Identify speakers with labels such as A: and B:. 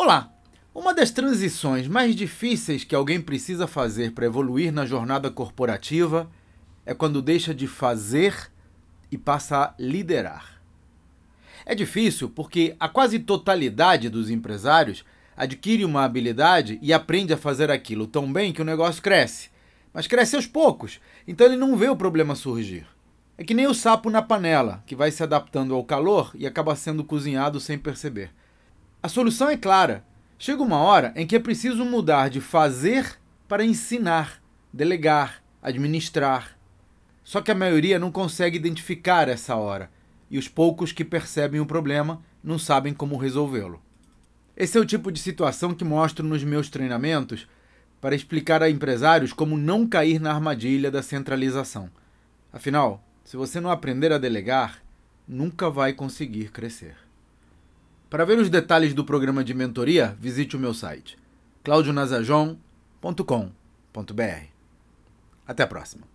A: Olá! Uma das transições mais difíceis que alguém precisa fazer para evoluir na jornada corporativa é quando deixa de fazer e passa a liderar. É difícil porque a quase totalidade dos empresários adquire uma habilidade e aprende a fazer aquilo tão bem que o negócio cresce. Mas cresce aos poucos, então ele não vê o problema surgir. É que nem o sapo na panela, que vai se adaptando ao calor e acaba sendo cozinhado sem perceber. A solução é clara. Chega uma hora em que é preciso mudar de fazer para ensinar, delegar, administrar. Só que a maioria não consegue identificar essa hora, e os poucos que percebem o problema não sabem como resolvê-lo. Esse é o tipo de situação que mostro nos meus treinamentos para explicar a empresários como não cair na armadilha da centralização. Afinal, se você não aprender a delegar, nunca vai conseguir crescer. Para ver os detalhes do programa de mentoria, visite o meu site claudionazajon.com.br. Até a próxima.